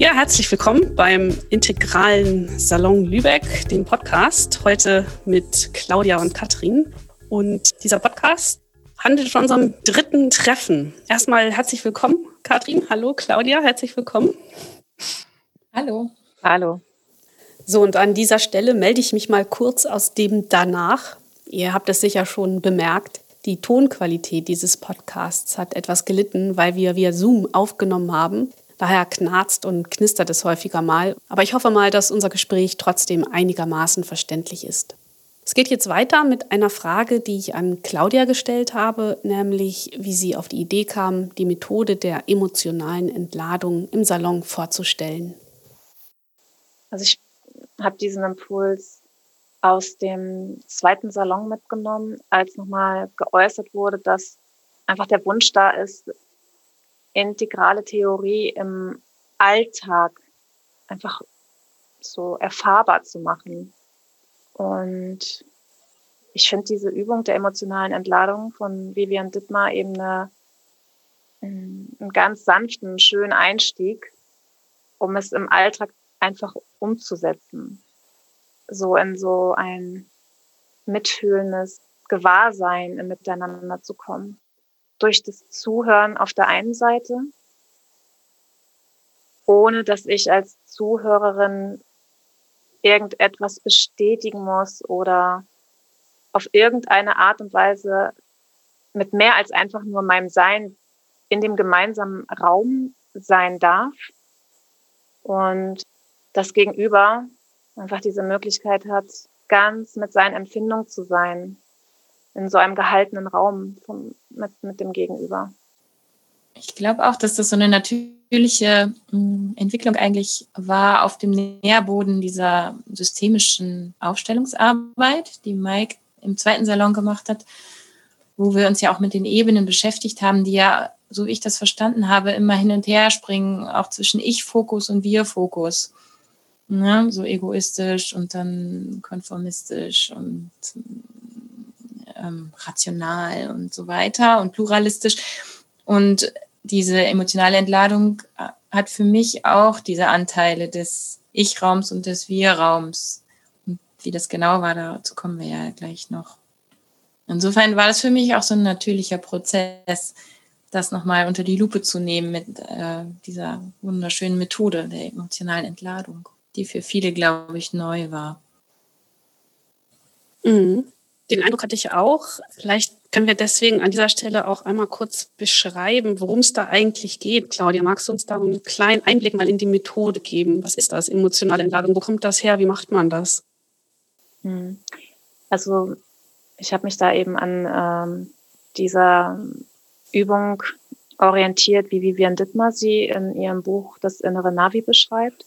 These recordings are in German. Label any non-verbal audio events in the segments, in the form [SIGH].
Ja, herzlich willkommen beim integralen Salon Lübeck, dem Podcast. Heute mit Claudia und Katrin. Und dieser Podcast handelt von unserem dritten Treffen. Erstmal herzlich willkommen, Katrin. Hallo, Claudia. Herzlich willkommen. Hallo. Hallo. So, und an dieser Stelle melde ich mich mal kurz aus dem Danach. Ihr habt es sicher schon bemerkt. Die Tonqualität dieses Podcasts hat etwas gelitten, weil wir via Zoom aufgenommen haben. Daher knarzt und knistert es häufiger mal. Aber ich hoffe mal, dass unser Gespräch trotzdem einigermaßen verständlich ist. Es geht jetzt weiter mit einer Frage, die ich an Claudia gestellt habe, nämlich wie sie auf die Idee kam, die Methode der emotionalen Entladung im Salon vorzustellen. Also ich habe diesen Impuls aus dem zweiten Salon mitgenommen, als nochmal geäußert wurde, dass einfach der Wunsch da ist, integrale Theorie im Alltag einfach so erfahrbar zu machen. Und ich finde diese Übung der emotionalen Entladung von Vivian Dittmar eben eine, einen ganz sanften, schönen Einstieg, um es im Alltag einfach umzusetzen. So in so ein mitfühlendes Gewahrsein Miteinander zu kommen durch das Zuhören auf der einen Seite, ohne dass ich als Zuhörerin irgendetwas bestätigen muss oder auf irgendeine Art und Weise mit mehr als einfach nur meinem Sein in dem gemeinsamen Raum sein darf. Und das Gegenüber einfach diese Möglichkeit hat, ganz mit seinen Empfindungen zu sein in so einem gehaltenen Raum vom, mit, mit dem Gegenüber. Ich glaube auch, dass das so eine natürliche hm, Entwicklung eigentlich war auf dem Nährboden dieser systemischen Aufstellungsarbeit, die Mike im zweiten Salon gemacht hat, wo wir uns ja auch mit den Ebenen beschäftigt haben, die ja, so wie ich das verstanden habe, immer hin und her springen, auch zwischen Ich-Fokus und Wir-Fokus. Ne, so egoistisch und dann konformistisch und ähm, rational und so weiter und pluralistisch. Und diese emotionale Entladung äh, hat für mich auch diese Anteile des Ich-Raums und des Wir-Raums. Und wie das genau war, dazu kommen wir ja gleich noch. Insofern war das für mich auch so ein natürlicher Prozess, das nochmal unter die Lupe zu nehmen mit äh, dieser wunderschönen Methode der emotionalen Entladung, die für viele, glaube ich, neu war. Mhm. Den Eindruck hatte ich auch. Vielleicht können wir deswegen an dieser Stelle auch einmal kurz beschreiben, worum es da eigentlich geht. Claudia, magst du uns da einen kleinen Einblick mal in die Methode geben? Was ist das, emotionale Entladung? Wo kommt das her? Wie macht man das? Hm. Also ich habe mich da eben an ähm, dieser Übung orientiert, wie Vivian Dittmar sie in ihrem Buch Das innere Navi beschreibt.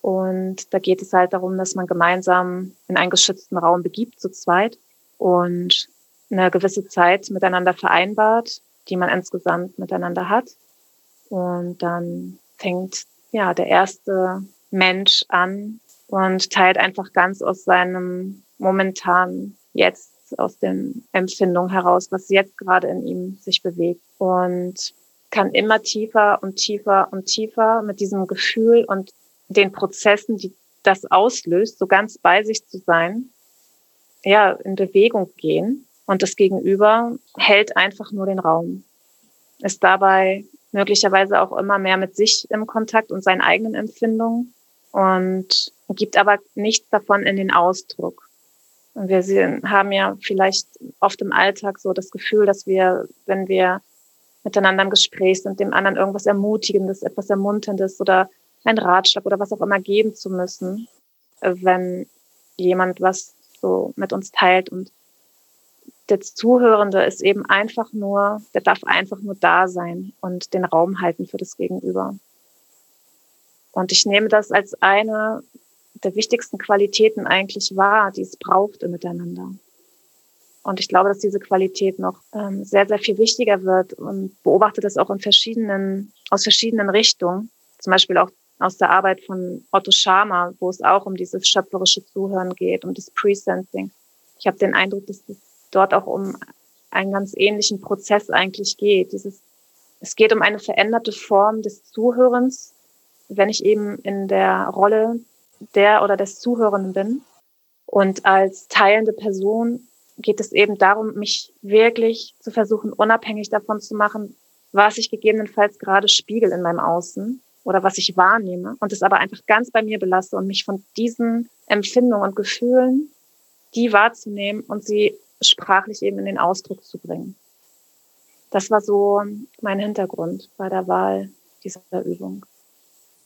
Und da geht es halt darum, dass man gemeinsam in einen geschützten Raum begibt, zu zweit und eine gewisse Zeit miteinander vereinbart, die man insgesamt miteinander hat. Und dann fängt ja der erste Mensch an und teilt einfach ganz aus seinem momentanen Jetzt, aus den Empfindungen heraus, was jetzt gerade in ihm sich bewegt. Und kann immer tiefer und tiefer und tiefer mit diesem Gefühl und den Prozessen, die das auslöst, so ganz bei sich zu sein ja, in Bewegung gehen und das Gegenüber hält einfach nur den Raum. Ist dabei möglicherweise auch immer mehr mit sich im Kontakt und seinen eigenen Empfindungen und gibt aber nichts davon in den Ausdruck. Und wir sehen, haben ja vielleicht oft im Alltag so das Gefühl, dass wir, wenn wir miteinander im Gespräch sind, dem anderen irgendwas Ermutigendes, etwas Ermunterndes oder ein Ratschlag oder was auch immer geben zu müssen, wenn jemand was so mit uns teilt. Und der Zuhörende ist eben einfach nur, der darf einfach nur da sein und den Raum halten für das Gegenüber. Und ich nehme das als eine der wichtigsten Qualitäten eigentlich wahr, die es braucht im Miteinander. Und ich glaube, dass diese Qualität noch ähm, sehr, sehr viel wichtiger wird und beobachte das auch in verschiedenen, aus verschiedenen Richtungen. Zum Beispiel auch aus der Arbeit von Otto Schama, wo es auch um dieses schöpferische Zuhören geht, um das Presensing. Ich habe den Eindruck, dass es dort auch um einen ganz ähnlichen Prozess eigentlich geht. Dieses, es geht um eine veränderte Form des Zuhörens, wenn ich eben in der Rolle der oder des Zuhörenden bin. Und als teilende Person geht es eben darum, mich wirklich zu versuchen, unabhängig davon zu machen, was ich gegebenenfalls gerade spiegel in meinem Außen oder was ich wahrnehme und es aber einfach ganz bei mir belasse und mich von diesen Empfindungen und Gefühlen, die wahrzunehmen und sie sprachlich eben in den Ausdruck zu bringen. Das war so mein Hintergrund bei der Wahl dieser Übung.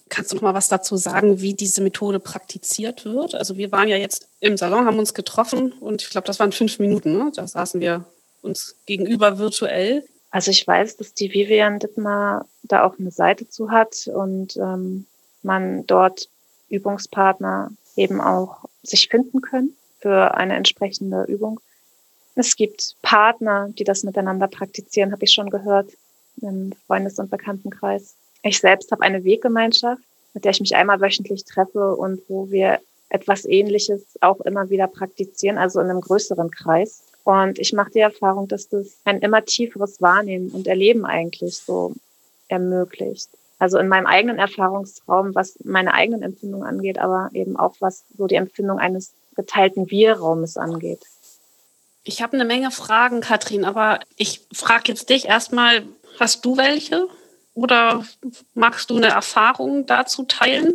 Kannst du noch mal was dazu sagen, wie diese Methode praktiziert wird? Also wir waren ja jetzt im Salon, haben uns getroffen und ich glaube, das waren fünf Minuten. Ne? Da saßen wir uns gegenüber virtuell. Also ich weiß, dass die Vivian Dittmar da auch eine Seite zu hat und ähm, man dort Übungspartner eben auch sich finden können für eine entsprechende Übung. Es gibt Partner, die das miteinander praktizieren, habe ich schon gehört im Freundes- und Bekanntenkreis. Ich selbst habe eine Weggemeinschaft, mit der ich mich einmal wöchentlich treffe und wo wir etwas Ähnliches auch immer wieder praktizieren, also in einem größeren Kreis. Und ich mache die Erfahrung, dass das ein immer tieferes Wahrnehmen und Erleben eigentlich so ermöglicht. Also in meinem eigenen Erfahrungsraum, was meine eigenen Empfindungen angeht, aber eben auch was so die Empfindung eines geteilten Wir-Raumes angeht. Ich habe eine Menge Fragen, Katrin, aber ich frage jetzt dich erstmal, hast du welche? Oder magst du eine Erfahrung dazu teilen?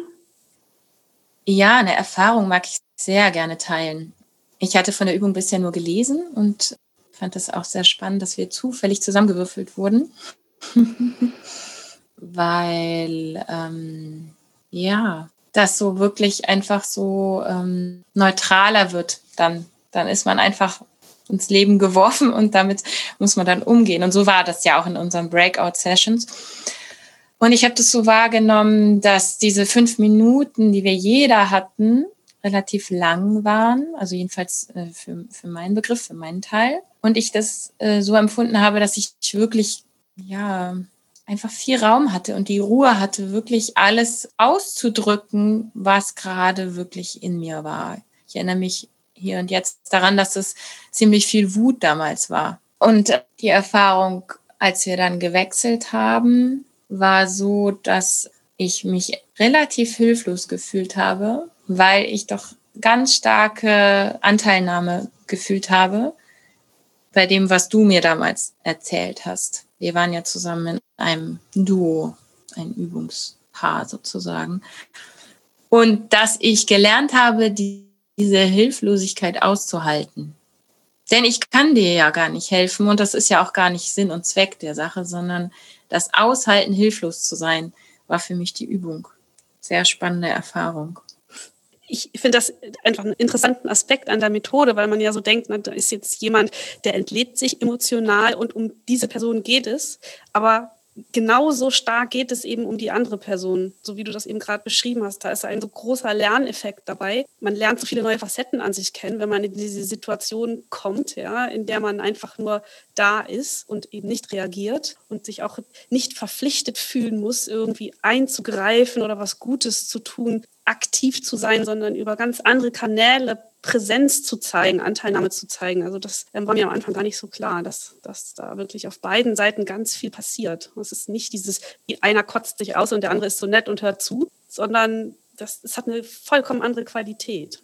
Ja, eine Erfahrung mag ich sehr gerne teilen. Ich hatte von der Übung bisher nur gelesen und fand es auch sehr spannend, dass wir zufällig zusammengewürfelt wurden. [LAUGHS] Weil, ähm, ja, das so wirklich einfach so ähm, neutraler wird. Dann, dann ist man einfach ins Leben geworfen und damit muss man dann umgehen. Und so war das ja auch in unseren Breakout-Sessions. Und ich habe das so wahrgenommen, dass diese fünf Minuten, die wir jeder hatten, relativ lang waren, also jedenfalls äh, für, für meinen Begriff, für meinen Teil. Und ich das äh, so empfunden habe, dass ich wirklich, ja, einfach viel Raum hatte und die Ruhe hatte, wirklich alles auszudrücken, was gerade wirklich in mir war. Ich erinnere mich hier und jetzt daran, dass es ziemlich viel Wut damals war. Und die Erfahrung, als wir dann gewechselt haben, war so, dass ich mich relativ hilflos gefühlt habe, weil ich doch ganz starke Anteilnahme gefühlt habe bei dem, was du mir damals erzählt hast. Wir waren ja zusammen in einem Duo, ein Übungspaar sozusagen. Und dass ich gelernt habe, die diese Hilflosigkeit auszuhalten. Denn ich kann dir ja gar nicht helfen und das ist ja auch gar nicht Sinn und Zweck der Sache, sondern das Aushalten, hilflos zu sein, war für mich die Übung. Sehr spannende Erfahrung. Ich finde das einfach einen interessanten Aspekt an der Methode, weil man ja so denkt, na, da ist jetzt jemand, der entlädt sich emotional und um diese Person geht es. Aber genauso stark geht es eben um die andere Person, so wie du das eben gerade beschrieben hast. Da ist ein so großer Lerneffekt dabei. Man lernt so viele neue Facetten an sich kennen, wenn man in diese Situation kommt, ja, in der man einfach nur da ist und eben nicht reagiert und sich auch nicht verpflichtet fühlen muss, irgendwie einzugreifen oder was Gutes zu tun, aktiv zu sein, sondern über ganz andere Kanäle Präsenz zu zeigen, Anteilnahme zu zeigen. Also das ähm, war mir am Anfang gar nicht so klar, dass, dass da wirklich auf beiden Seiten ganz viel passiert. Es ist nicht dieses, einer kotzt sich aus und der andere ist so nett und hört zu, sondern das, das hat eine vollkommen andere Qualität.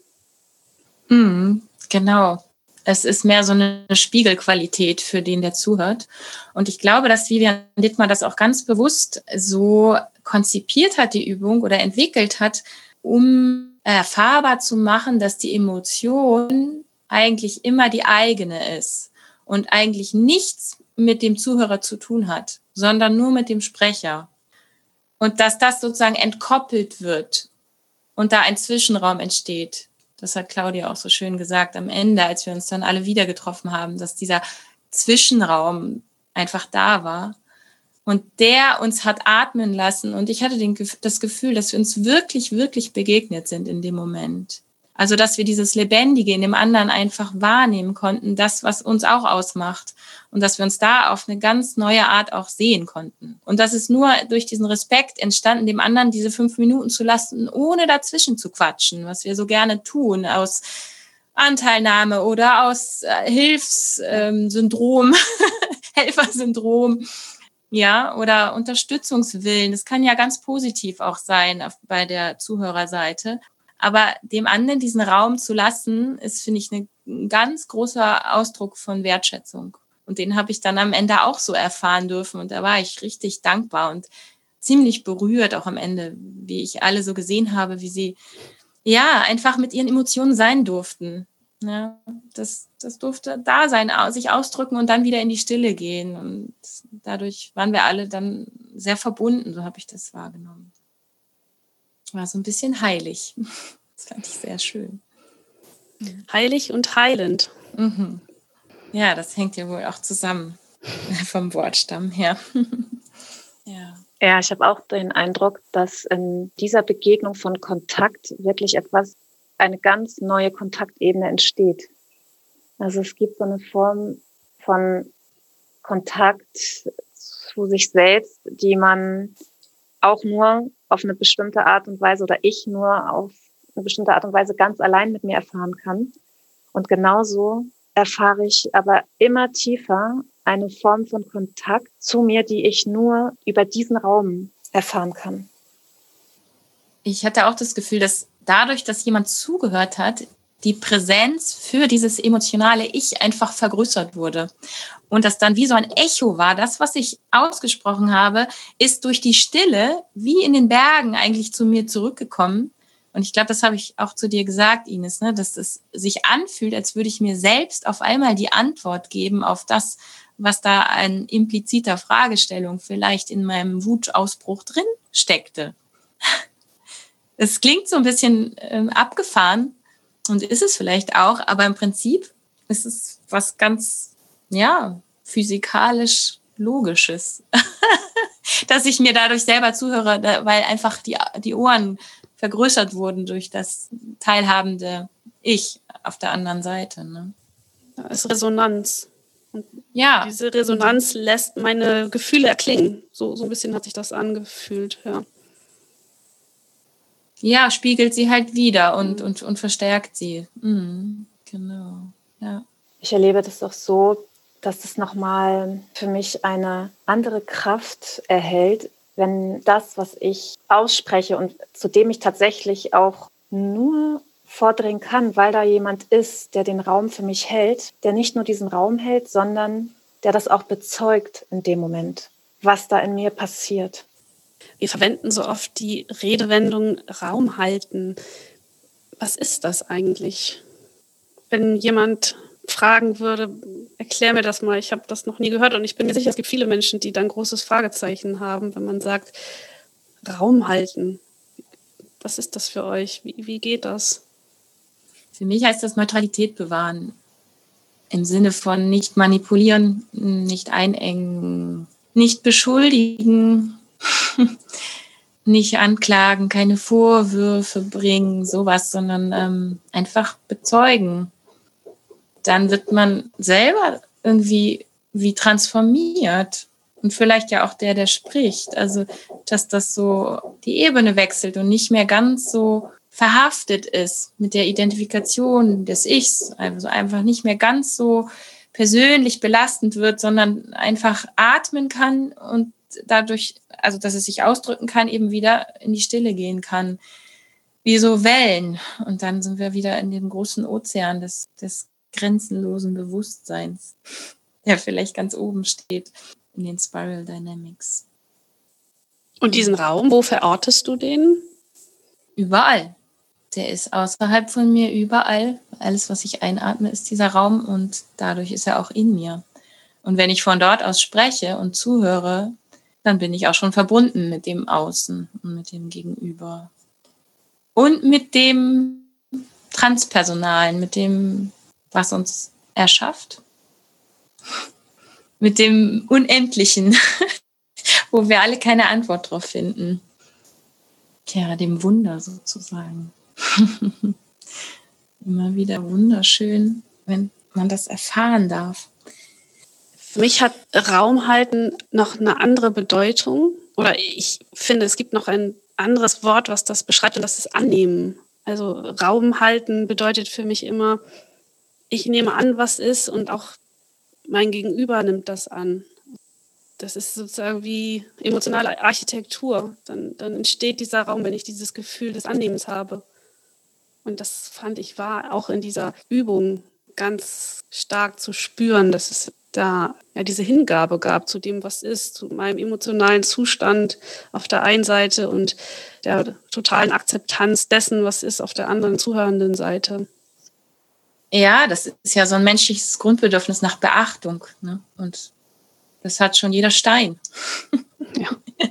Mm, genau. Es ist mehr so eine Spiegelqualität für den, der zuhört. Und ich glaube, dass Vivian Dittmar das auch ganz bewusst so konzipiert hat, die Übung oder entwickelt hat, um erfahrbar zu machen, dass die Emotion eigentlich immer die eigene ist und eigentlich nichts mit dem Zuhörer zu tun hat, sondern nur mit dem Sprecher. Und dass das sozusagen entkoppelt wird und da ein Zwischenraum entsteht. Das hat Claudia auch so schön gesagt am Ende, als wir uns dann alle wieder getroffen haben, dass dieser Zwischenraum einfach da war und der uns hat atmen lassen. Und ich hatte den, das Gefühl, dass wir uns wirklich, wirklich begegnet sind in dem Moment. Also, dass wir dieses Lebendige in dem anderen einfach wahrnehmen konnten, das, was uns auch ausmacht. Und dass wir uns da auf eine ganz neue Art auch sehen konnten. Und das ist nur durch diesen Respekt entstanden, dem anderen diese fünf Minuten zu lassen, ohne dazwischen zu quatschen, was wir so gerne tun, aus Anteilnahme oder aus äh, Hilfssyndrom, ähm, [LAUGHS] Helfersyndrom ja, oder Unterstützungswillen. Das kann ja ganz positiv auch sein auf, bei der Zuhörerseite. Aber dem anderen diesen Raum zu lassen, ist, finde ich, ein ganz großer Ausdruck von Wertschätzung. Und den habe ich dann am Ende auch so erfahren dürfen. Und da war ich richtig dankbar und ziemlich berührt auch am Ende, wie ich alle so gesehen habe, wie sie ja einfach mit ihren Emotionen sein durften. Ja, das, das durfte da sein, sich ausdrücken und dann wieder in die Stille gehen. Und dadurch waren wir alle dann sehr verbunden, so habe ich das wahrgenommen. War so ein bisschen heilig. [LAUGHS] Das fand ich sehr schön. Heilig und heilend. Mhm. Ja, das hängt ja wohl auch zusammen [LAUGHS] vom Wortstamm her. [LAUGHS] ja. Ja, ich habe auch den Eindruck, dass in dieser Begegnung von Kontakt wirklich etwas eine ganz neue Kontaktebene entsteht. Also es gibt so eine Form von Kontakt zu sich selbst, die man auch nur auf eine bestimmte Art und Weise oder ich nur auf eine bestimmte Art und Weise ganz allein mit mir erfahren kann. Und genauso erfahre ich aber immer tiefer eine Form von Kontakt zu mir, die ich nur über diesen Raum erfahren kann. Ich hatte auch das Gefühl, dass dadurch, dass jemand zugehört hat, die Präsenz für dieses emotionale Ich einfach vergrößert wurde. Und das dann wie so ein Echo war. Das, was ich ausgesprochen habe, ist durch die Stille wie in den Bergen eigentlich zu mir zurückgekommen. Und ich glaube, das habe ich auch zu dir gesagt, Ines, ne? dass es sich anfühlt, als würde ich mir selbst auf einmal die Antwort geben auf das, was da an impliziter Fragestellung vielleicht in meinem Wutausbruch drin steckte. Es klingt so ein bisschen ähm, abgefahren und ist es vielleicht auch, aber im Prinzip ist es was ganz, ja, physikalisch Logisches, [LAUGHS] dass ich mir dadurch selber zuhöre, weil einfach die, die Ohren vergrößert wurden durch das teilhabende Ich auf der anderen Seite. Ne? Da ist Resonanz. Und ja. Diese Resonanz lässt meine Gefühle erklingen. So, so ein bisschen hat sich das angefühlt, ja ja, spiegelt sie halt wieder und, mhm. und, und verstärkt sie. Mhm, genau, ja. Ich erlebe das auch so, dass es nochmal für mich eine andere Kraft erhält, wenn das, was ich ausspreche und zu dem ich tatsächlich auch nur vordringen kann, weil da jemand ist, der den Raum für mich hält, der nicht nur diesen Raum hält, sondern der das auch bezeugt in dem Moment, was da in mir passiert. Wir verwenden so oft die Redewendung Raum halten. Was ist das eigentlich? Wenn jemand fragen würde, erklär mir das mal, ich habe das noch nie gehört und ich bin mir sicher, es gibt viele Menschen, die dann großes Fragezeichen haben, wenn man sagt, Raum halten. Was ist das für euch? Wie, wie geht das? Für mich heißt das Neutralität bewahren. Im Sinne von nicht manipulieren, nicht einengen, nicht beschuldigen, [LAUGHS] nicht anklagen, keine Vorwürfe bringen, sowas, sondern ähm, einfach bezeugen. Dann wird man selber irgendwie wie transformiert und vielleicht ja auch der, der spricht. Also, dass das so die Ebene wechselt und nicht mehr ganz so verhaftet ist mit der Identifikation des Ichs, also einfach nicht mehr ganz so persönlich belastend wird, sondern einfach atmen kann und dadurch, also dass es sich ausdrücken kann, eben wieder in die Stille gehen kann. Wie so Wellen. Und dann sind wir wieder in dem großen Ozean des, des grenzenlosen Bewusstseins, der vielleicht ganz oben steht in den Spiral Dynamics. Und diesen Raum, wo verortest du den? Überall. Der ist außerhalb von mir überall. Alles, was ich einatme, ist dieser Raum und dadurch ist er auch in mir. Und wenn ich von dort aus spreche und zuhöre, dann bin ich auch schon verbunden mit dem Außen und mit dem Gegenüber. Und mit dem Transpersonalen, mit dem, was uns erschafft. Mit dem Unendlichen, [LAUGHS] wo wir alle keine Antwort drauf finden. Tja, dem Wunder sozusagen. [LAUGHS] Immer wieder wunderschön, wenn man das erfahren darf. Für mich hat Raum halten noch eine andere Bedeutung. Oder ich finde, es gibt noch ein anderes Wort, was das beschreibt, und das ist annehmen. Also Raum halten bedeutet für mich immer, ich nehme an, was ist, und auch mein Gegenüber nimmt das an. das ist sozusagen wie emotionale Architektur. Dann, dann entsteht dieser Raum, wenn ich dieses Gefühl des Annehmens habe. Und das fand ich war auch in dieser Übung ganz stark zu spüren, dass es da ja diese Hingabe gab zu dem, was ist, zu meinem emotionalen Zustand auf der einen Seite und der totalen Akzeptanz dessen, was ist auf der anderen zuhörenden Seite. Ja, das ist ja so ein menschliches Grundbedürfnis nach Beachtung. Ne? Und das hat schon jeder Stein. Ja. [LAUGHS]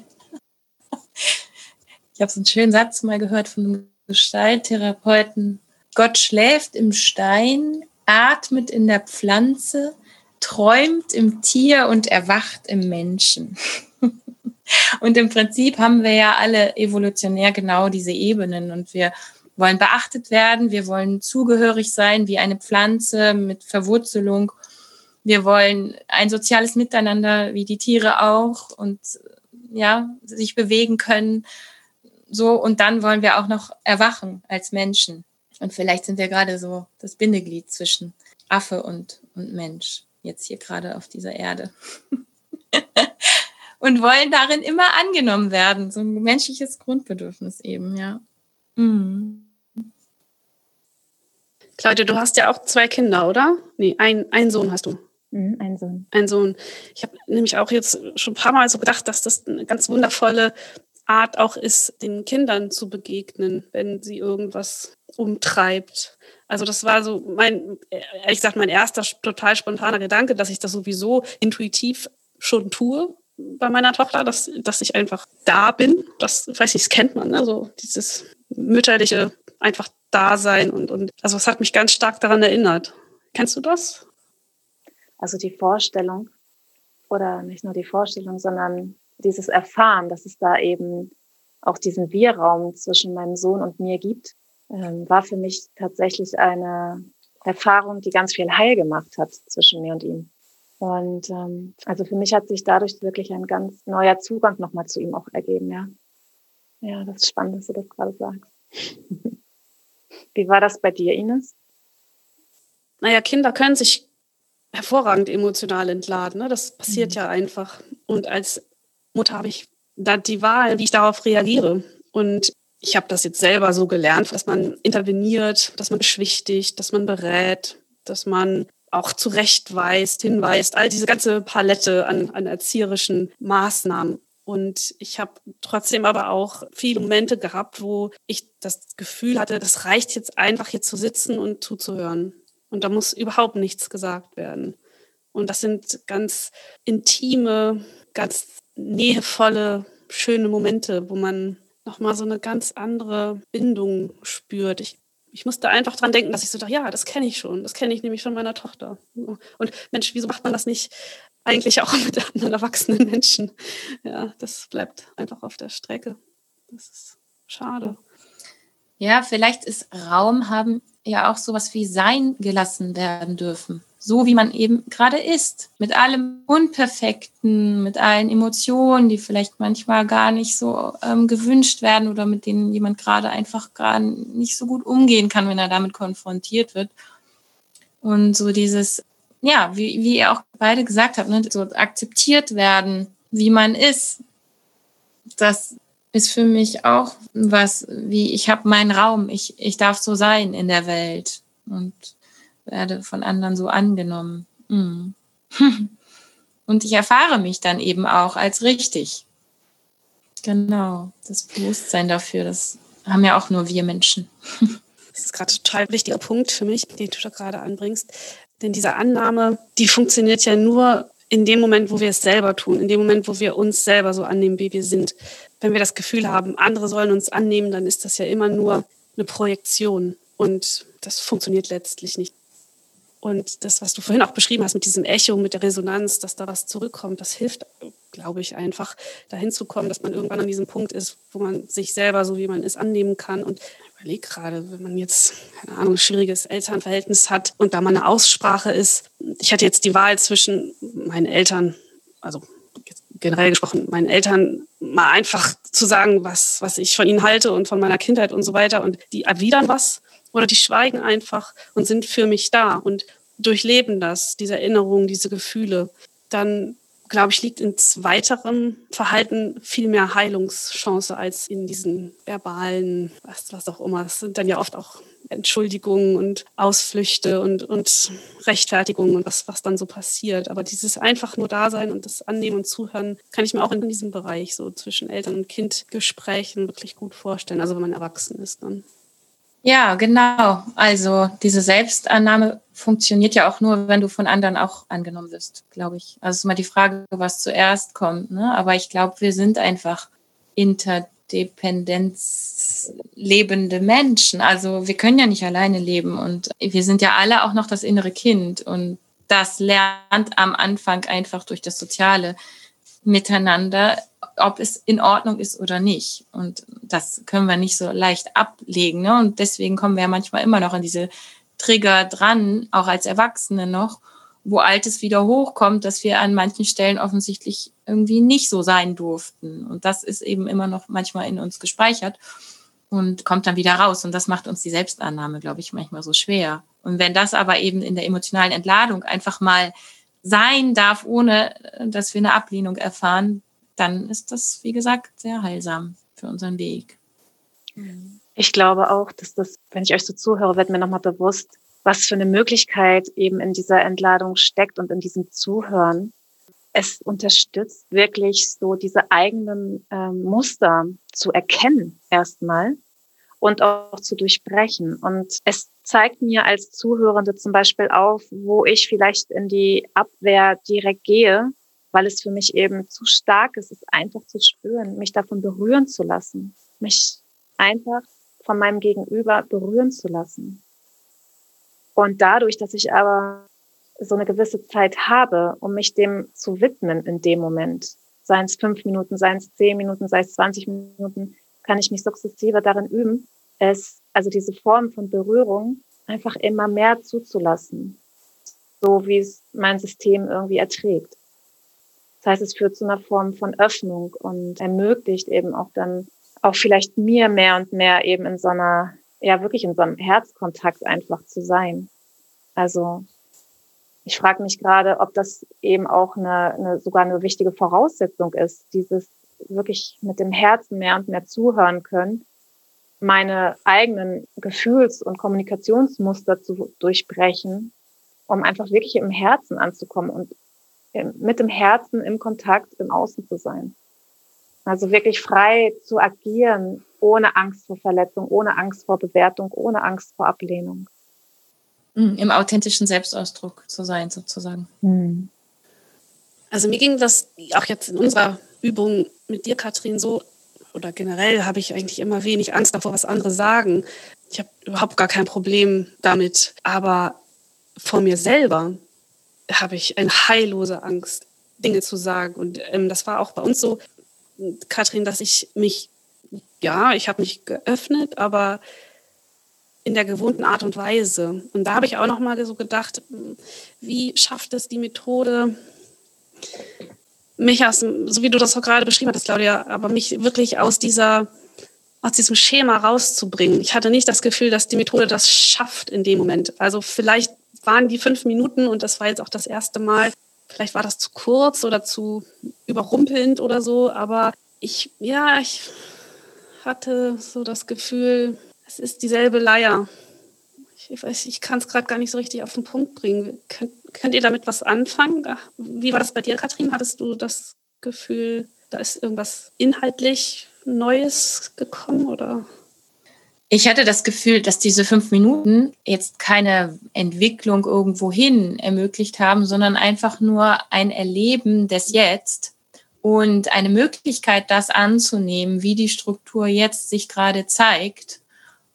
Ich habe so einen schönen Satz mal gehört von einem Gestalttherapeuten. Gott schläft im Stein, atmet in der Pflanze, träumt im Tier und erwacht im Menschen. [LAUGHS] und im Prinzip haben wir ja alle evolutionär genau diese Ebenen und wir wollen beachtet werden, wir wollen zugehörig sein wie eine Pflanze mit Verwurzelung wir wollen ein soziales Miteinander, wie die Tiere auch, und ja, sich bewegen können. So, und dann wollen wir auch noch erwachen als Menschen. Und vielleicht sind wir gerade so das Bindeglied zwischen Affe und, und Mensch, jetzt hier gerade auf dieser Erde. [LAUGHS] und wollen darin immer angenommen werden. So ein menschliches Grundbedürfnis eben, ja. Mhm. Claudia, du hast ja auch zwei Kinder, oder? Nee, ein, einen Sohn hast du. Mhm, ein Sohn. Ein Sohn. Ich habe nämlich auch jetzt schon ein paar Mal so gedacht, dass das eine ganz wundervolle Art auch ist, den Kindern zu begegnen, wenn sie irgendwas umtreibt. Also das war so mein, ehrlich gesagt, mein erster total spontaner Gedanke, dass ich das sowieso intuitiv schon tue bei meiner Tochter, dass, dass ich einfach da bin. Das, weiß ich, das kennt man, ne? dieses mütterliche einfach Dasein und, und also es hat mich ganz stark daran erinnert. Kennst du das? Also die Vorstellung oder nicht nur die Vorstellung, sondern dieses Erfahren, dass es da eben auch diesen Wir-Raum zwischen meinem Sohn und mir gibt, ähm, war für mich tatsächlich eine Erfahrung, die ganz viel Heil gemacht hat zwischen mir und ihm. Und ähm, also für mich hat sich dadurch wirklich ein ganz neuer Zugang nochmal zu ihm auch ergeben, ja. Ja, das ist spannend, dass du das gerade sagst. [LAUGHS] Wie war das bei dir, Ines? Naja, Kinder können sich hervorragend emotional entladen. Ne? Das passiert mhm. ja einfach. Und als Mutter habe ich da die Wahl, wie ich darauf reagiere. Und ich habe das jetzt selber so gelernt, dass man interveniert, dass man beschwichtigt, dass man berät, dass man auch zurechtweist, hinweist, all diese ganze Palette an, an erzieherischen Maßnahmen. Und ich habe trotzdem aber auch viele Momente gehabt, wo ich das Gefühl hatte, das reicht jetzt einfach hier zu sitzen und zuzuhören. Und da muss überhaupt nichts gesagt werden. Und das sind ganz intime, ganz nähevolle, schöne Momente, wo man nochmal so eine ganz andere Bindung spürt. Ich, ich musste einfach dran denken, dass ich so dachte, ja, das kenne ich schon. Das kenne ich nämlich von meiner Tochter. Und Mensch, wieso macht man das nicht eigentlich auch mit anderen erwachsenen Menschen? Ja, das bleibt einfach auf der Strecke. Das ist schade. Ja, vielleicht ist Raum haben ja auch sowas wie sein gelassen werden dürfen. So wie man eben gerade ist. Mit allem Unperfekten, mit allen Emotionen, die vielleicht manchmal gar nicht so ähm, gewünscht werden oder mit denen jemand gerade einfach gerade nicht so gut umgehen kann, wenn er damit konfrontiert wird. Und so dieses, ja, wie, wie ihr auch beide gesagt habt, ne, so akzeptiert werden, wie man ist. Das ist für mich auch was, wie ich habe meinen Raum, ich, ich darf so sein in der Welt und werde von anderen so angenommen. Mm. [LAUGHS] Und ich erfahre mich dann eben auch als richtig. Genau, das Bewusstsein dafür, das haben ja auch nur wir Menschen. [LAUGHS] Das ist gerade ein total wichtiger Punkt für mich, den du da gerade anbringst. Denn diese Annahme, die funktioniert ja nur in dem Moment, wo wir es selber tun, in dem Moment, wo wir uns selber so annehmen, wie wir sind wenn wir das Gefühl haben, andere sollen uns annehmen, dann ist das ja immer nur eine Projektion. Und das funktioniert letztlich nicht. Und das, was du vorhin auch beschrieben hast mit diesem Echo, mit der Resonanz, dass da was zurückkommt, das hilft, glaube ich, einfach dahin zu kommen, dass man irgendwann an diesem Punkt ist, wo man sich selber, so wie man ist, annehmen kann. Und ich überlege gerade, wenn man jetzt, keine Ahnung, ein schwieriges Elternverhältnis hat und da mal eine Aussprache ist. Ich hatte jetzt die Wahl zwischen meinen Eltern, also generell gesprochen, meinen Eltern mal einfach zu sagen, was, was ich von ihnen halte und von meiner Kindheit und so weiter. Und die erwidern was oder die schweigen einfach und sind für mich da und durchleben das, diese Erinnerungen, diese Gefühle. Dann glaube ich, liegt in weiterem Verhalten viel mehr Heilungschance als in diesen verbalen, was, was auch immer. Es sind dann ja oft auch Entschuldigungen und Ausflüchte und, und Rechtfertigungen und was, was dann so passiert. Aber dieses einfach nur Dasein und das Annehmen und Zuhören kann ich mir auch in diesem Bereich so zwischen Eltern und Kind Gesprächen wirklich gut vorstellen. Also wenn man erwachsen ist dann. Ja, genau. Also diese Selbstannahme funktioniert ja auch nur, wenn du von anderen auch angenommen wirst, glaube ich. Also es ist immer die Frage, was zuerst kommt. Ne? Aber ich glaube, wir sind einfach Interdependenz lebende Menschen. Also wir können ja nicht alleine leben und wir sind ja alle auch noch das innere Kind und das lernt am Anfang einfach durch das Soziale miteinander, ob es in Ordnung ist oder nicht. Und das können wir nicht so leicht ablegen. Ne? Und deswegen kommen wir ja manchmal immer noch an diese Trigger dran, auch als Erwachsene noch, wo Altes wieder hochkommt, dass wir an manchen Stellen offensichtlich irgendwie nicht so sein durften. Und das ist eben immer noch manchmal in uns gespeichert und kommt dann wieder raus. Und das macht uns die Selbstannahme, glaube ich, manchmal so schwer. Und wenn das aber eben in der emotionalen Entladung einfach mal sein darf, ohne dass wir eine Ablehnung erfahren, dann ist das, wie gesagt, sehr heilsam für unseren Weg. Ich glaube auch, dass das, wenn ich euch so zuhöre, wird mir nochmal bewusst, was für eine Möglichkeit eben in dieser Entladung steckt und in diesem Zuhören. Es unterstützt wirklich so diese eigenen äh, Muster zu erkennen erstmal und auch zu durchbrechen. Und es zeigt mir als Zuhörende zum Beispiel auf, wo ich vielleicht in die Abwehr direkt gehe, weil es für mich eben zu stark ist, es einfach zu spüren, mich davon berühren zu lassen, mich einfach von meinem Gegenüber berühren zu lassen. Und dadurch, dass ich aber so eine gewisse Zeit habe, um mich dem zu widmen in dem Moment, seien es fünf Minuten, seien es zehn Minuten, sei es 20 Minuten, kann ich mich sukzessive darin üben, es, also diese Form von Berührung einfach immer mehr zuzulassen, so wie es mein System irgendwie erträgt. Das heißt, es führt zu einer Form von Öffnung und ermöglicht eben auch dann auch vielleicht mir mehr und mehr eben in so einer, ja wirklich in so einem Herzkontakt einfach zu sein. Also ich frage mich gerade, ob das eben auch eine, eine sogar eine wichtige Voraussetzung ist, dieses wirklich mit dem Herzen mehr und mehr zuhören können, meine eigenen Gefühls- und Kommunikationsmuster zu durchbrechen, um einfach wirklich im Herzen anzukommen und mit dem Herzen im Kontakt im Außen zu sein. Also wirklich frei zu agieren, ohne Angst vor Verletzung, ohne Angst vor Bewertung, ohne Angst vor Ablehnung. Hm, Im authentischen Selbstausdruck zu sein, sozusagen. Hm. Also mir ging das auch jetzt in unserer Übung mit dir, Katrin, so, oder generell habe ich eigentlich immer wenig Angst davor, was andere sagen. Ich habe überhaupt gar kein Problem damit. Aber vor mir selber habe ich eine heillose Angst, Dinge zu sagen. Und ähm, das war auch bei uns so, Katrin, dass ich mich, ja, ich habe mich geöffnet, aber in der gewohnten Art und Weise. Und da habe ich auch noch mal so gedacht, wie schafft es die Methode, mich aus, so wie du das auch gerade beschrieben hattest, Claudia, aber mich wirklich aus dieser, aus diesem Schema rauszubringen. Ich hatte nicht das Gefühl, dass die Methode das schafft in dem Moment. Also vielleicht waren die fünf Minuten und das war jetzt auch das erste Mal. Vielleicht war das zu kurz oder zu überrumpelnd oder so, aber ich, ja, ich hatte so das Gefühl, es ist dieselbe Leier. Ich weiß, ich kann es gerade gar nicht so richtig auf den Punkt bringen. Könnt, könnt ihr damit was anfangen? Wie war das bei dir, Katrin? Hattest du das Gefühl, da ist irgendwas inhaltlich Neues gekommen oder? Ich hatte das Gefühl, dass diese fünf Minuten jetzt keine Entwicklung irgendwohin ermöglicht haben, sondern einfach nur ein Erleben des Jetzt und eine Möglichkeit, das anzunehmen, wie die Struktur jetzt sich gerade zeigt.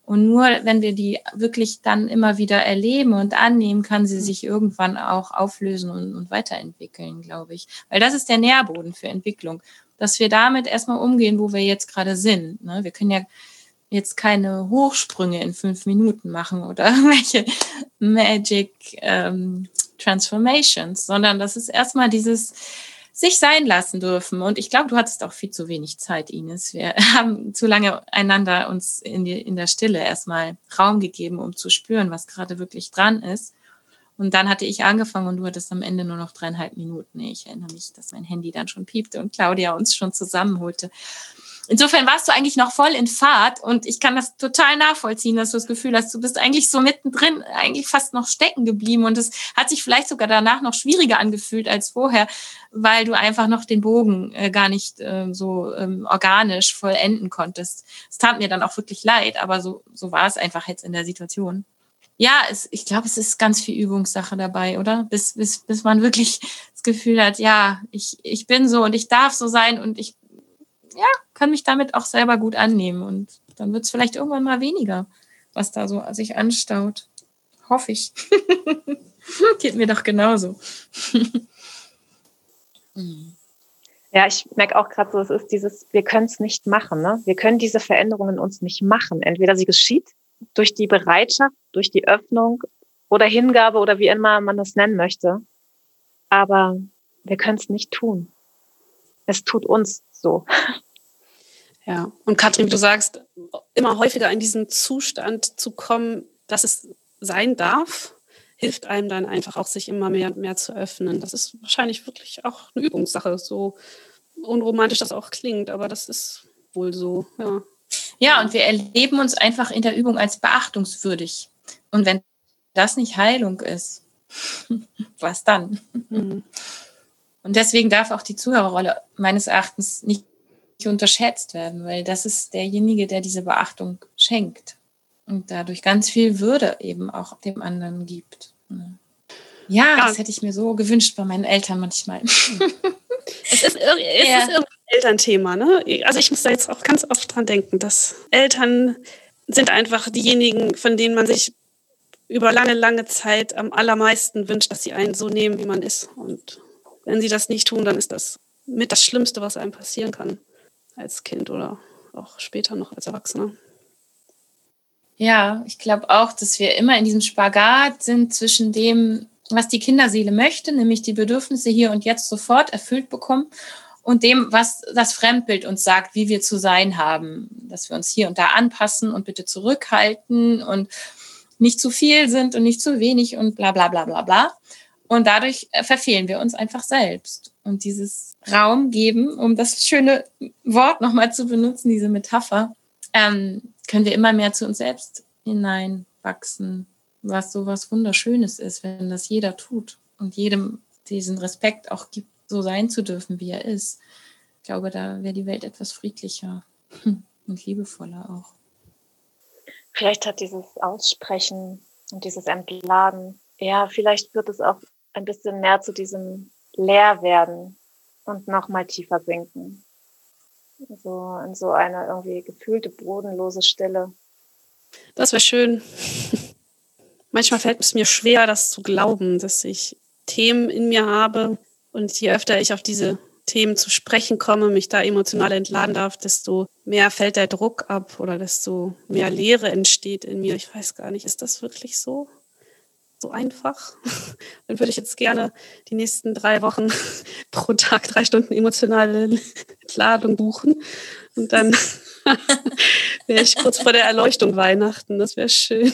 Und nur wenn wir die wirklich dann immer wieder erleben und annehmen, kann sie sich irgendwann auch auflösen und, und weiterentwickeln, glaube ich. Weil das ist der Nährboden für Entwicklung, dass wir damit erstmal umgehen, wo wir jetzt gerade sind. Ne? Wir können ja jetzt keine Hochsprünge in fünf Minuten machen oder [LAUGHS] irgendwelche Magic ähm, Transformations, sondern das ist erstmal dieses sich sein lassen dürfen. Und ich glaube, du hattest auch viel zu wenig Zeit, Ines. Wir [LAUGHS] haben zu lange einander uns in, die, in der Stille erstmal Raum gegeben, um zu spüren, was gerade wirklich dran ist. Und dann hatte ich angefangen und du hattest am Ende nur noch dreieinhalb Minuten. Ich erinnere mich, dass mein Handy dann schon piepte und Claudia uns schon zusammenholte. Insofern warst du eigentlich noch voll in Fahrt und ich kann das total nachvollziehen, dass du das Gefühl hast, du bist eigentlich so mittendrin, eigentlich fast noch stecken geblieben und es hat sich vielleicht sogar danach noch schwieriger angefühlt als vorher, weil du einfach noch den Bogen äh, gar nicht äh, so ähm, organisch vollenden konntest. Es tat mir dann auch wirklich leid, aber so, so war es einfach jetzt in der Situation. Ja, es, ich glaube, es ist ganz viel Übungssache dabei, oder? Bis, bis, bis man wirklich das Gefühl hat, ja, ich, ich bin so und ich darf so sein und ich ja, kann mich damit auch selber gut annehmen. Und dann wird es vielleicht irgendwann mal weniger, was da so sich anstaut. Hoffe ich. [LAUGHS] Geht mir doch genauso. [LAUGHS] Ja, ich merke auch gerade so, es ist dieses, wir können es nicht machen. Ne? Wir können diese Veränderungen uns nicht machen. Entweder sie geschieht durch die Bereitschaft, durch die Öffnung oder Hingabe oder wie immer man das nennen möchte. Aber wir können es nicht tun. Es tut uns so. [LAUGHS] Ja, und Katrin, du sagst, immer häufiger in diesen Zustand zu kommen, dass es sein darf, hilft einem dann einfach auch, sich immer mehr und mehr zu öffnen. Das ist wahrscheinlich wirklich auch eine Übungssache, so unromantisch das auch klingt, aber das ist wohl so, ja. Ja, und wir erleben uns einfach in der Übung als beachtungswürdig. Und wenn das nicht Heilung ist, [LAUGHS] was dann? Mhm. Und deswegen darf auch die Zuhörerrolle meines Erachtens nicht unterschätzt werden, weil das ist derjenige, der diese Beachtung schenkt und dadurch ganz viel Würde eben auch dem anderen gibt. Ja, ja. das hätte ich mir so gewünscht bei meinen Eltern manchmal. [LAUGHS] es ist, es ja. ist Elternthema, ne? Also ich muss da jetzt auch ganz oft dran denken, dass Eltern sind einfach diejenigen, von denen man sich über lange, lange Zeit am allermeisten wünscht, dass sie einen so nehmen, wie man ist. Und wenn sie das nicht tun, dann ist das mit das Schlimmste, was einem passieren kann als Kind oder auch später noch als Erwachsener. Ja, ich glaube auch, dass wir immer in diesem Spagat sind zwischen dem, was die Kinderseele möchte, nämlich die Bedürfnisse hier und jetzt sofort erfüllt bekommen, und dem, was das Fremdbild uns sagt, wie wir zu sein haben, dass wir uns hier und da anpassen und bitte zurückhalten und nicht zu viel sind und nicht zu wenig und bla bla bla bla bla. Und dadurch äh, verfehlen wir uns einfach selbst. Und dieses Raum geben, um das schöne Wort nochmal zu benutzen, diese Metapher, ähm, können wir immer mehr zu uns selbst hineinwachsen, was so was Wunderschönes ist, wenn das jeder tut und jedem diesen Respekt auch gibt, so sein zu dürfen, wie er ist. Ich glaube, da wäre die Welt etwas friedlicher und liebevoller auch. Vielleicht hat dieses Aussprechen und dieses Entladen, ja, vielleicht wird es auch ein bisschen mehr zu diesem Leerwerden und nochmal tiefer sinken. So in so eine irgendwie gefühlte, bodenlose Stille. Das wäre schön. Manchmal fällt es mir schwer, das zu glauben, dass ich Themen in mir habe und je öfter ich auf diese Themen zu sprechen komme, mich da emotional entladen darf, desto mehr fällt der Druck ab oder desto mehr Leere entsteht in mir. Ich weiß gar nicht, ist das wirklich so? so einfach. [LAUGHS] Dann würde ich jetzt gerne die nächsten drei Wochen [LAUGHS] pro Tag drei Stunden emotionale Entladung buchen. Und dann [LAUGHS] wäre ich kurz vor der Erleuchtung Weihnachten. Das wäre schön.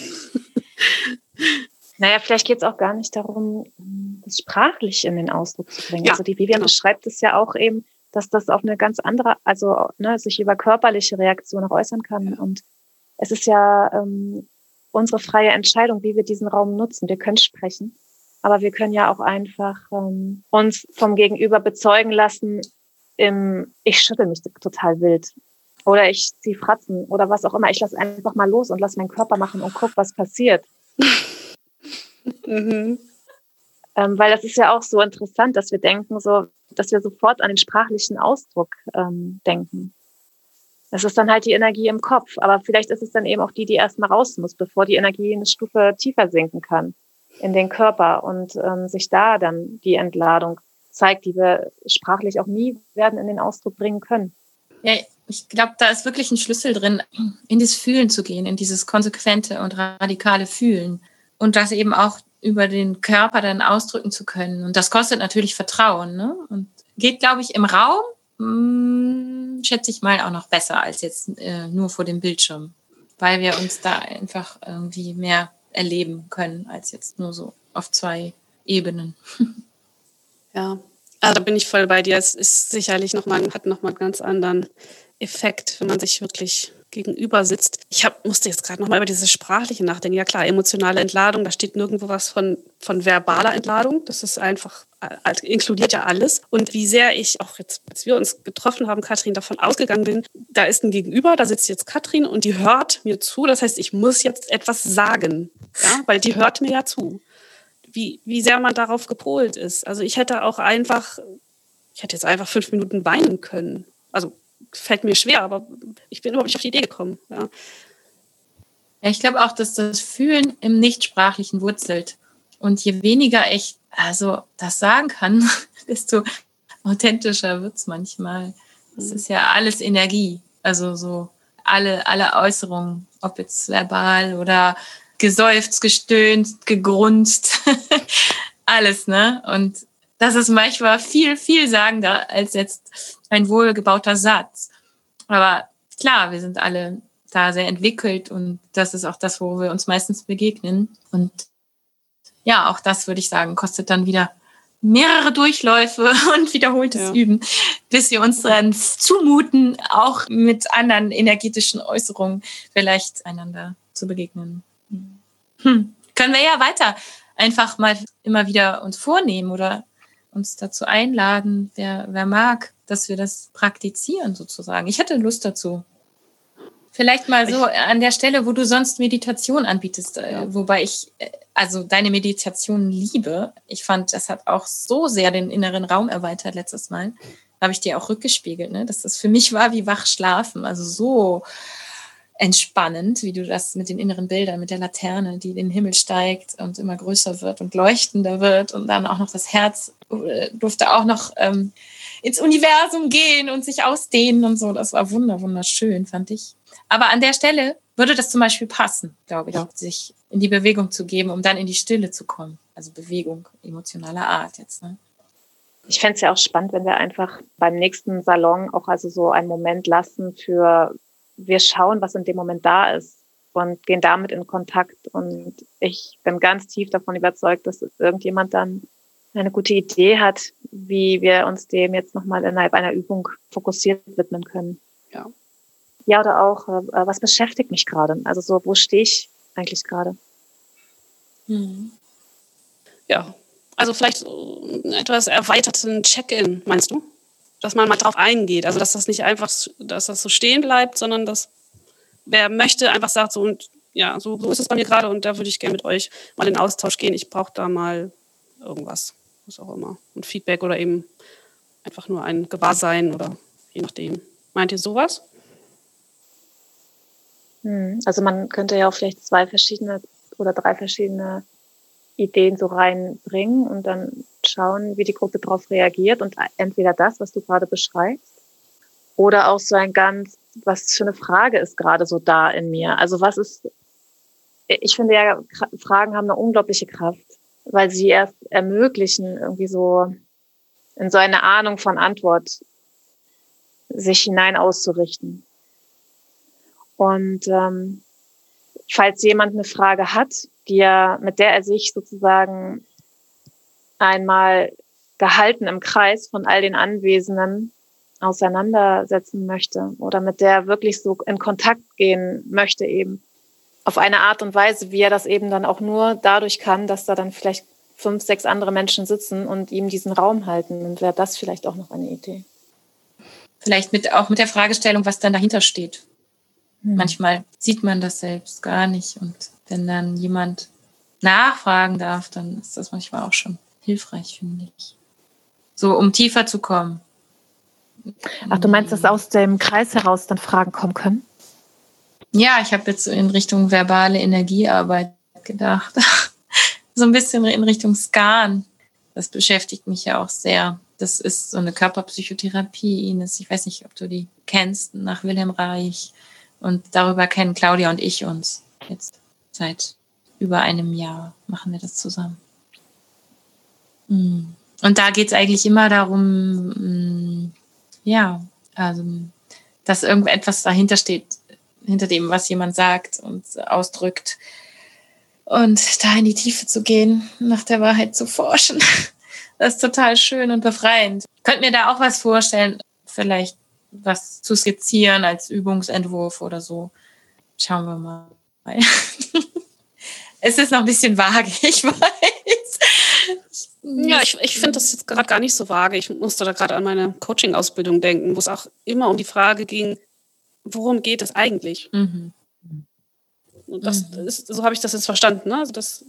Naja, vielleicht geht es auch gar nicht darum, das sprachlich in den Ausdruck zu bringen. Ja, also die Vivian genau. beschreibt es ja auch eben, dass das auf eine ganz andere, also ne, sich über körperliche Reaktionen auch äußern kann. Ja. Und es ist ja ähm, unsere freie Entscheidung, wie wir diesen Raum nutzen. Wir können sprechen, aber wir können ja auch einfach ähm, uns vom Gegenüber bezeugen lassen, im, ich schüttel mich total wild oder ich ziehe Fratzen oder was auch immer. Ich lasse einfach mal los und lasse meinen Körper machen und guck, was passiert. [LAUGHS] mhm. ähm, weil das ist ja auch so interessant, dass wir denken, so, dass wir sofort an den sprachlichen Ausdruck ähm, denken. Das ist dann halt die Energie im Kopf. Aber vielleicht ist es dann eben auch die, die erstmal raus muss, bevor die Energie eine Stufe tiefer sinken kann in den Körper und ähm, sich da dann die Entladung zeigt, die wir sprachlich auch nie werden in den Ausdruck bringen können. Ja, ich glaube, da ist wirklich ein Schlüssel drin, in das Fühlen zu gehen, in dieses konsequente und radikale Fühlen und das eben auch über den Körper dann ausdrücken zu können. Und das kostet natürlich Vertrauen ne? und geht, glaube ich, im Raum mh, schätze ich mal, auch noch besser als jetzt äh, nur vor dem Bildschirm, weil wir uns da einfach irgendwie mehr erleben können als jetzt nur so auf zwei Ebenen. [LAUGHS] Ja, also da bin ich voll bei dir. Es ist sicherlich nochmal, hat nochmal einen ganz anderen Effekt, wenn man sich wirklich gegenüber sitzt. Ich hab, musste jetzt gerade nochmal über diese sprachliche nachdenken. Ja klar, emotionale Entladung, da steht nirgendwo was von, von verbaler Entladung. Das ist einfach, also inkludiert ja alles. Und wie sehr ich auch jetzt, als wir uns getroffen haben, Katrin, davon ausgegangen bin, da ist ein Gegenüber, da sitzt jetzt Katrin und die hört mir zu. Das heißt, ich muss jetzt etwas sagen, ja, weil die hört mir ja zu. Wie, wie sehr man darauf gepolt ist. Also ich hätte auch einfach, ich hätte jetzt einfach fünf Minuten weinen können. Also fällt mir schwer, aber ich bin überhaupt nicht auf die Idee gekommen. Ja, ja ich glaube auch, dass das Fühlen im Nichtsprachlichen wurzelt. Und je weniger ich also das sagen kann, [LAUGHS] desto authentischer wird es manchmal. Es mhm. ist ja alles Energie. Also so alle, alle Äußerungen, ob jetzt verbal oder gesäuft, gestöhnt, gegrunzt, [LAUGHS] alles, ne? Und das ist manchmal viel, viel sagender als jetzt ein wohlgebauter Satz. Aber klar, wir sind alle da sehr entwickelt und das ist auch das, wo wir uns meistens begegnen. Und ja, auch das würde ich sagen, kostet dann wieder mehrere Durchläufe [LAUGHS] und wiederholtes ja. Üben, bis wir uns dann zumuten, auch mit anderen energetischen Äußerungen vielleicht einander zu begegnen. Hm. Können wir ja weiter einfach mal immer wieder uns vornehmen oder uns dazu einladen, wer, wer mag, dass wir das praktizieren sozusagen. Ich hätte Lust dazu. Vielleicht mal so an der Stelle, wo du sonst Meditation anbietest, äh, ja. wobei ich äh, also deine Meditation liebe. Ich fand, das hat auch so sehr den inneren Raum erweitert letztes Mal. Habe ich dir auch rückgespiegelt, ne? dass das für mich war wie wach schlafen. Also so entspannend, wie du das mit den inneren Bildern, mit der Laterne, die in den Himmel steigt und immer größer wird und leuchtender wird und dann auch noch das Herz durfte auch noch ähm, ins Universum gehen und sich ausdehnen und so. Das war wunder, wunderschön, fand ich. Aber an der Stelle würde das zum Beispiel passen, glaube ich, ja. sich in die Bewegung zu geben, um dann in die Stille zu kommen. Also Bewegung emotionaler Art jetzt. Ne? Ich fände es ja auch spannend, wenn wir einfach beim nächsten Salon auch also so einen Moment lassen für wir schauen, was in dem Moment da ist und gehen damit in Kontakt. Und ich bin ganz tief davon überzeugt, dass irgendjemand dann eine gute Idee hat, wie wir uns dem jetzt nochmal innerhalb einer Übung fokussiert widmen können. Ja. Ja, oder auch, äh, was beschäftigt mich gerade? Also so, wo stehe ich eigentlich gerade? Mhm. Ja, also vielleicht so etwas erweiterten Check-in, meinst du? dass man mal drauf eingeht. Also dass das nicht einfach, dass das so stehen bleibt, sondern dass wer möchte, einfach sagt so und ja, so, so ist es bei mir gerade und da würde ich gerne mit euch mal in Austausch gehen. Ich brauche da mal irgendwas, was auch immer. Und Feedback oder eben einfach nur ein Gewahrsein oder je nachdem. Meint ihr sowas? Hm, also man könnte ja auch vielleicht zwei verschiedene oder drei verschiedene Ideen so reinbringen und dann schauen, wie die Gruppe darauf reagiert und entweder das, was du gerade beschreibst, oder auch so ein ganz, was für eine Frage ist gerade so da in mir? Also was ist, ich finde ja, Fragen haben eine unglaubliche Kraft, weil sie erst ermöglichen, irgendwie so in so eine Ahnung von Antwort sich hinein auszurichten. Und ähm, falls jemand eine Frage hat, die er, mit der er sich sozusagen einmal gehalten im Kreis von all den Anwesenden auseinandersetzen möchte oder mit der wirklich so in Kontakt gehen möchte eben auf eine Art und Weise, wie er das eben dann auch nur dadurch kann, dass da dann vielleicht fünf, sechs andere Menschen sitzen und ihm diesen Raum halten. Und wäre das vielleicht auch noch eine Idee. Vielleicht mit, auch mit der Fragestellung, was dann dahinter steht. Hm. Manchmal sieht man das selbst gar nicht. Und wenn dann jemand nachfragen darf, dann ist das manchmal auch schon hilfreich, finde ich. So, um tiefer zu kommen. Ach, du meinst, dass aus dem Kreis heraus dann Fragen kommen können? Ja, ich habe jetzt so in Richtung verbale Energiearbeit gedacht. [LAUGHS] so ein bisschen in Richtung Scan. Das beschäftigt mich ja auch sehr. Das ist so eine Körperpsychotherapie, Ines. Ich weiß nicht, ob du die kennst, nach Wilhelm Reich. Und darüber kennen Claudia und ich uns jetzt seit über einem Jahr machen wir das zusammen. Mm. Und da geht es eigentlich immer darum, mm, ja, also, dass irgendetwas dahinter steht, hinter dem, was jemand sagt und ausdrückt. und da in die Tiefe zu gehen, nach der Wahrheit zu forschen. [LAUGHS] Das ist total schön und befreiend. Könnt mir da auch was vorstellen, vielleicht was zu skizzieren als Übungsentwurf oder so. Schauen wir mal. [LAUGHS] es ist noch ein bisschen vage, [LAUGHS] ich weiß. Ja, ich, ich finde das jetzt gerade gar nicht so vage. Ich musste da gerade an meine Coaching-Ausbildung denken, wo es auch immer um die Frage ging, worum geht es eigentlich? Mhm. Und das mhm. ist, so habe ich das jetzt verstanden. Ne? Also das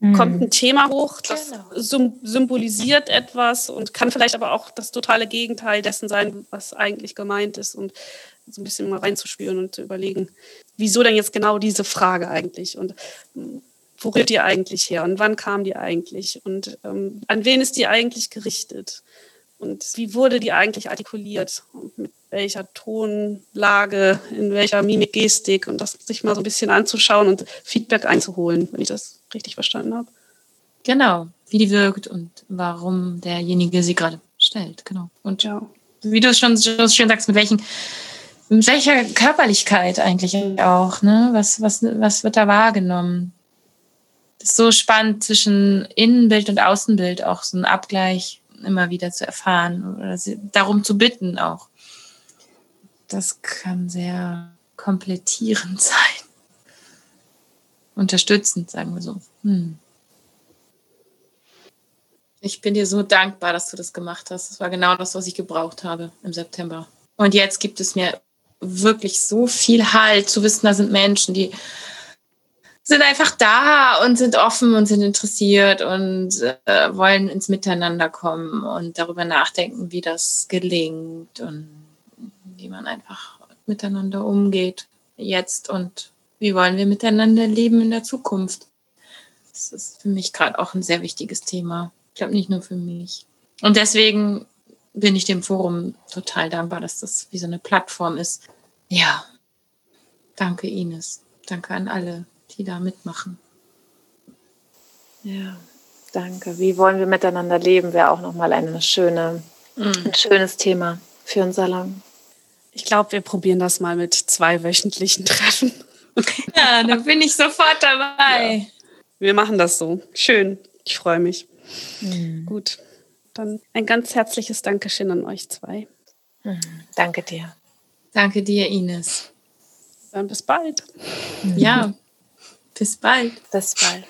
mhm. kommt ein Thema hoch, das genau. symbolisiert etwas und kann vielleicht aber auch das totale Gegenteil dessen sein, was eigentlich gemeint ist. Und so ein bisschen mal reinzuspüren und zu überlegen, wieso denn jetzt genau diese Frage eigentlich? Und hm, wo rührt die eigentlich her? Und wann kam die eigentlich? Und ähm, an wen ist die eigentlich gerichtet? Und wie wurde die eigentlich artikuliert? Und mit welcher Tonlage, in welcher Mimik, Gestik und das sich mal so ein bisschen anzuschauen und Feedback einzuholen, wenn ich das richtig verstanden habe. Genau, wie die wirkt und warum derjenige sie gerade stellt, genau. Und ja. wie du es schon so schön sagst, mit welchen mit welcher Körperlichkeit eigentlich auch, ne? Was, was, was wird da wahrgenommen? Das ist so spannend zwischen Innenbild und Außenbild auch so einen Abgleich immer wieder zu erfahren oder darum zu bitten auch. Das kann sehr komplettierend [LAUGHS] sein. Unterstützend, sagen wir so. Hm. Ich bin dir so dankbar, dass du das gemacht hast. Das war genau das, was ich gebraucht habe im September. Und jetzt gibt es mir wirklich so viel Halt zu wissen, da sind Menschen, die sind einfach da und sind offen und sind interessiert und äh, wollen ins Miteinander kommen und darüber nachdenken, wie das gelingt und wie man einfach miteinander umgeht jetzt und wie wollen wir miteinander leben in der Zukunft. Das ist für mich gerade auch ein sehr wichtiges Thema. Ich glaube nicht nur für mich. Und deswegen bin ich dem Forum total dankbar, dass das wie so eine Plattform ist. Ja, danke Ines. Danke an alle die da mitmachen. Ja, danke. Wie wollen wir miteinander leben, wäre auch nochmal eine schöne, mm. ein schönes Thema für einen Salon. Ich glaube, wir probieren das mal mit zwei wöchentlichen [LAUGHS] Treffen. Ja, da bin ich sofort dabei. Ja. Wir machen das so. Schön. Ich freue mich. Mhm. Gut. Dann ein ganz herzliches Dankeschön an euch zwei. Mhm. Danke dir. Danke dir, Ines. Dann bis bald. Ja. Bis bald. Bis bald.